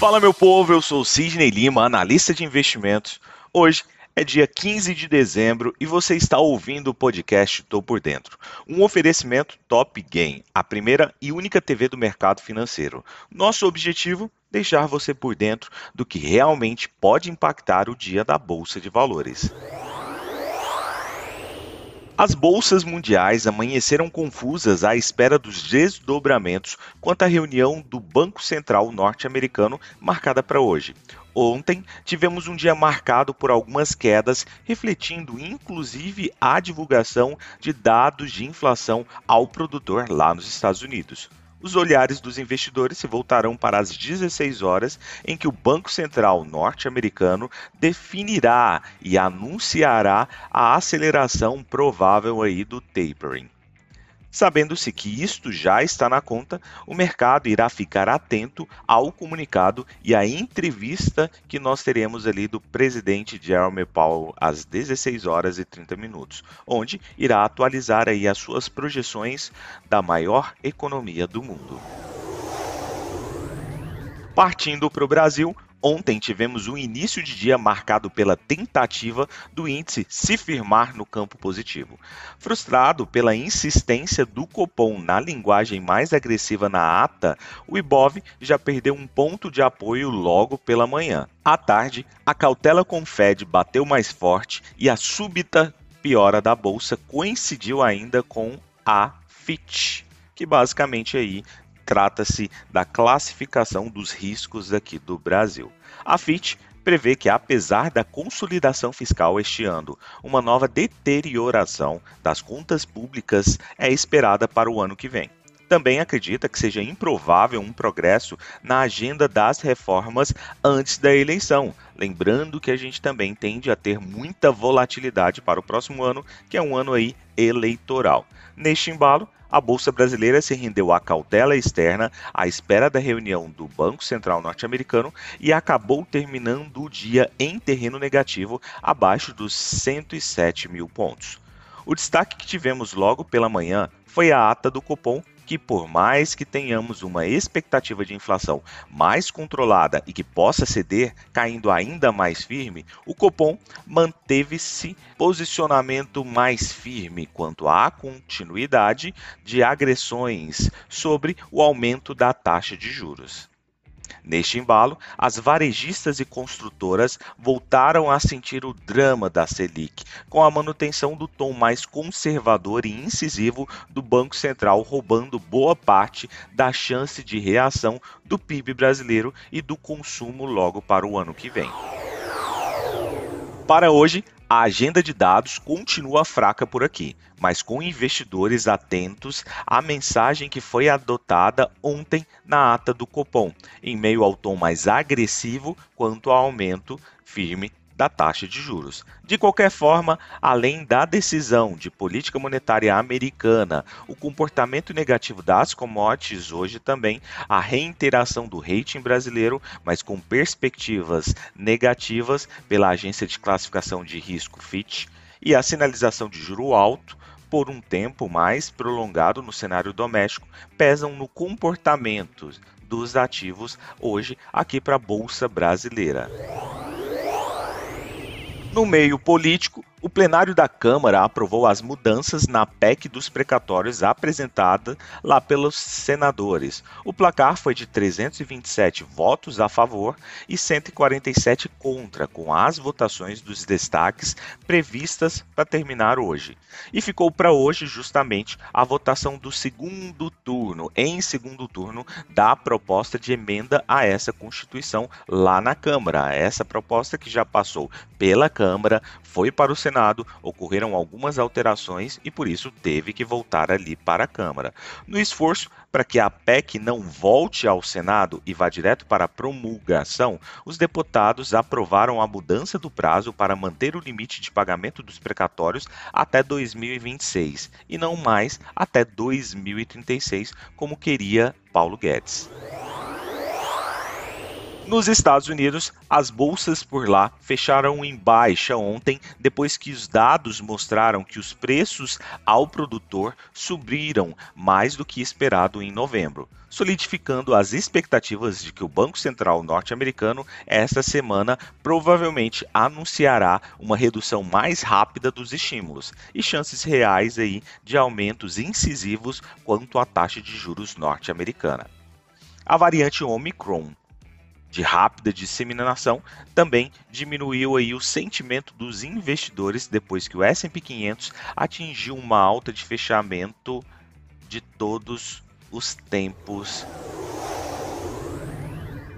Fala meu povo, eu sou Sidney Lima, analista de investimentos. Hoje é dia 15 de dezembro e você está ouvindo o podcast Tô por Dentro, um oferecimento Top Game, a primeira e única TV do mercado financeiro. Nosso objetivo deixar você por dentro do que realmente pode impactar o dia da bolsa de valores. As bolsas mundiais amanheceram confusas à espera dos desdobramentos quanto à reunião do Banco Central norte-americano marcada para hoje. Ontem tivemos um dia marcado por algumas quedas, refletindo inclusive a divulgação de dados de inflação ao produtor lá nos Estados Unidos os olhares dos investidores se voltarão para as 16 horas em que o Banco Central norte-americano definirá e anunciará a aceleração provável aí do tapering. Sabendo-se que isto já está na conta, o mercado irá ficar atento ao comunicado e à entrevista que nós teremos ali do presidente Jeremy Powell às 16 horas e 30 minutos, onde irá atualizar aí as suas projeções da maior economia do mundo. Partindo para o Brasil, Ontem tivemos um início de dia marcado pela tentativa do índice se firmar no campo positivo. Frustrado pela insistência do Copom na linguagem mais agressiva na ata, o Ibov já perdeu um ponto de apoio logo pela manhã. À tarde, a cautela com o Fed bateu mais forte e a súbita piora da bolsa coincidiu ainda com a Fitch, que basicamente aí trata-se da classificação dos riscos aqui do Brasil. A FIT prevê que, apesar da consolidação fiscal este ano, uma nova deterioração das contas públicas é esperada para o ano que vem. Também acredita que seja improvável um progresso na agenda das reformas antes da eleição. Lembrando que a gente também tende a ter muita volatilidade para o próximo ano, que é um ano aí eleitoral. Neste embalo, a Bolsa Brasileira se rendeu à cautela externa à espera da reunião do Banco Central norte-americano e acabou terminando o dia em terreno negativo, abaixo dos 107 mil pontos. O destaque que tivemos logo pela manhã foi a ata do Copom que, por mais que tenhamos uma expectativa de inflação mais controlada e que possa ceder, caindo ainda mais firme, o Copom manteve-se posicionamento mais firme quanto à continuidade de agressões sobre o aumento da taxa de juros. Neste embalo, as varejistas e construtoras voltaram a sentir o drama da Selic, com a manutenção do tom mais conservador e incisivo do Banco Central, roubando boa parte da chance de reação do PIB brasileiro e do consumo logo para o ano que vem. Para hoje, a agenda de dados continua fraca por aqui, mas com investidores atentos à mensagem que foi adotada ontem na ata do Copom, em meio ao tom mais agressivo quanto ao aumento firme da taxa de juros. De qualquer forma, além da decisão de política monetária americana, o comportamento negativo das commodities hoje também, a reiteração do rating brasileiro, mas com perspectivas negativas pela agência de classificação de risco Fitch, e a sinalização de juro alto por um tempo mais prolongado no cenário doméstico pesam no comportamento dos ativos hoje aqui para a bolsa brasileira. No meio político, o plenário da Câmara aprovou as mudanças na PEC dos precatórios apresentada lá pelos senadores. O placar foi de 327 votos a favor e 147 contra, com as votações dos destaques previstas para terminar hoje. E ficou para hoje justamente a votação do segundo turno, em segundo turno, da proposta de emenda a essa Constituição lá na Câmara. Essa proposta que já passou pela Câmara, foi para o Senado Senado, ocorreram algumas alterações e por isso teve que voltar ali para a Câmara. No esforço para que a PEC não volte ao Senado e vá direto para a promulgação, os deputados aprovaram a mudança do prazo para manter o limite de pagamento dos precatórios até 2026 e não mais até 2036, como queria Paulo Guedes. Nos Estados Unidos, as bolsas por lá fecharam em baixa ontem, depois que os dados mostraram que os preços ao produtor subiram mais do que esperado em novembro, solidificando as expectativas de que o Banco Central norte-americano esta semana provavelmente anunciará uma redução mais rápida dos estímulos e chances reais aí de aumentos incisivos quanto à taxa de juros norte-americana. A variante Omicron de rápida disseminação também diminuiu aí o sentimento dos investidores depois que o S&P 500 atingiu uma alta de fechamento de todos os tempos.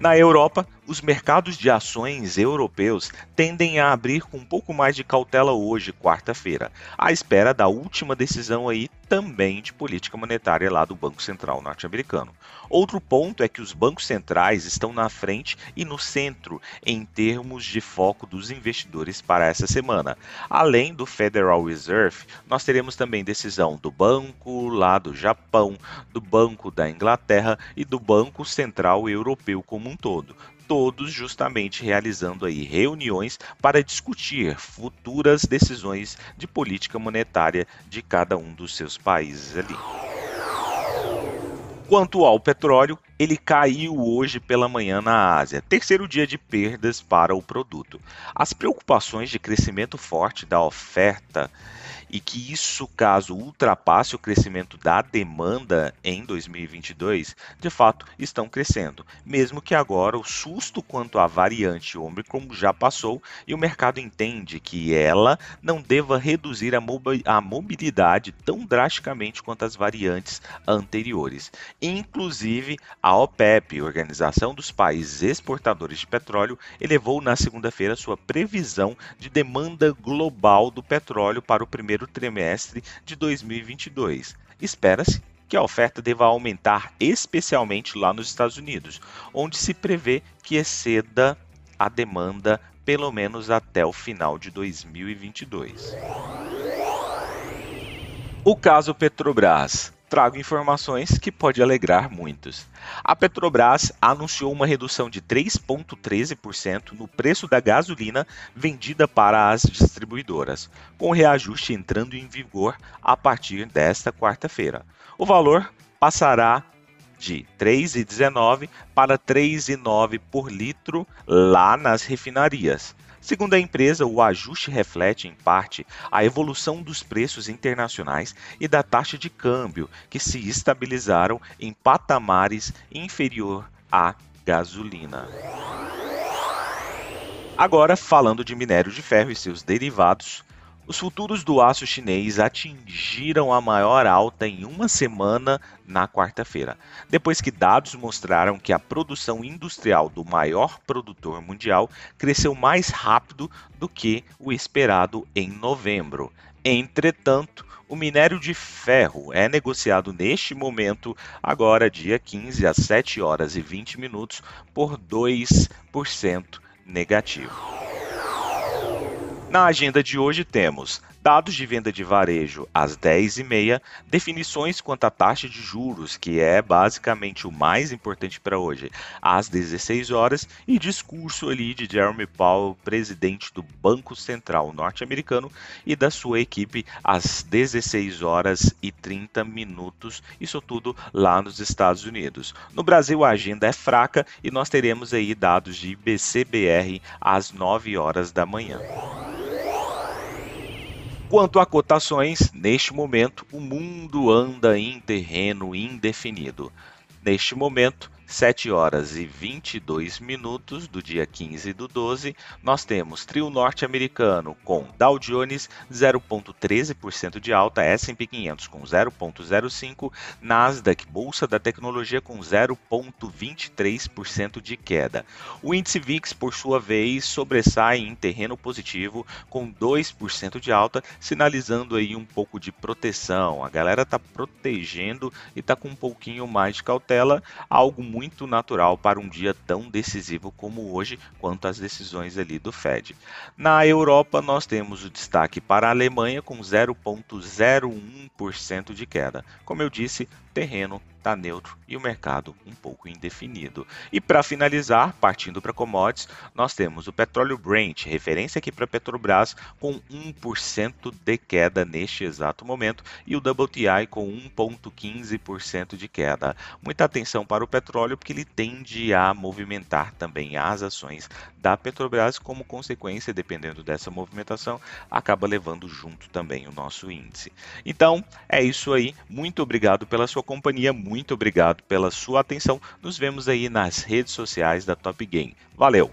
Na Europa, os mercados de ações europeus tendem a abrir com um pouco mais de cautela hoje, quarta-feira, à espera da última decisão aí também de política monetária lá do Banco Central norte-americano. Outro ponto é que os bancos centrais estão na frente e no centro em termos de foco dos investidores para essa semana. Além do Federal Reserve, nós teremos também decisão do banco lá do Japão, do Banco da Inglaterra e do Banco Central Europeu como um todo todos justamente realizando aí reuniões para discutir futuras decisões de política monetária de cada um dos seus países ali. Quanto ao petróleo, ele caiu hoje pela manhã na Ásia, terceiro dia de perdas para o produto. As preocupações de crescimento forte da oferta e que isso, caso ultrapasse o crescimento da demanda em 2022, de fato estão crescendo, mesmo que agora o susto quanto à variante Omicron já passou e o mercado entende que ela não deva reduzir a mobilidade tão drasticamente quanto as variantes anteriores. Inclusive, a OPEP, Organização dos Países Exportadores de Petróleo, elevou na segunda-feira sua previsão de demanda global do petróleo para o primeiro primeiro trimestre de 2022. Espera-se que a oferta deva aumentar especialmente lá nos Estados Unidos, onde se prevê que exceda a demanda pelo menos até o final de 2022. O caso Petrobras trago informações que pode alegrar muitos. A Petrobras anunciou uma redução de 3,13% no preço da gasolina vendida para as distribuidoras, com o reajuste entrando em vigor a partir desta quarta-feira. O valor passará de 3,19 para 3,9 por litro lá nas refinarias. Segundo a empresa, o ajuste reflete, em parte, a evolução dos preços internacionais e da taxa de câmbio, que se estabilizaram em patamares inferior à gasolina. Agora, falando de minério de ferro e seus derivados, os futuros do aço chinês atingiram a maior alta em uma semana na quarta-feira, depois que dados mostraram que a produção industrial do maior produtor mundial cresceu mais rápido do que o esperado em novembro. Entretanto, o minério de ferro é negociado neste momento, agora dia 15 às 7 horas e 20 minutos, por 2% negativo. Na agenda de hoje temos dados de venda de varejo às 10h30, definições quanto à taxa de juros, que é basicamente o mais importante para hoje, às 16 horas e discurso ali de Jeremy Powell, presidente do Banco Central norte-americano e da sua equipe às 16 horas e 30 minutos, isso tudo lá nos Estados Unidos. No Brasil a agenda é fraca e nós teremos aí dados de IBCBR às 9 horas da manhã. Quanto a cotações, neste momento o mundo anda em terreno indefinido. Neste momento, 7 horas e 22 minutos do dia 15 do 12, nós temos trio norte-americano com Dow Jones 0,13% de alta, S&P 500 com 0,05%, Nasdaq, Bolsa da Tecnologia com 0,23% de queda. O índice VIX, por sua vez, sobressai em terreno positivo com 2% de alta, sinalizando aí um pouco de proteção. A galera está protegendo e está com um pouquinho mais de cautela, algo muito muito natural para um dia tão decisivo como hoje, quanto as decisões ali do Fed. Na Europa, nós temos o destaque para a Alemanha com 0,01% de queda. Como eu disse, terreno está neutro e o mercado um pouco indefinido. E para finalizar, partindo para commodities, nós temos o petróleo Brent, referência aqui para Petrobras, com 1% de queda neste exato momento, e o WTI com 1,15% de queda. Muita atenção para o petróleo, porque ele tende a movimentar também as ações da Petrobras, como consequência, dependendo dessa movimentação, acaba levando junto também o nosso índice. Então, é isso aí. Muito obrigado pela sua companhia, muito obrigado pela sua atenção. Nos vemos aí nas redes sociais da Top Game. Valeu!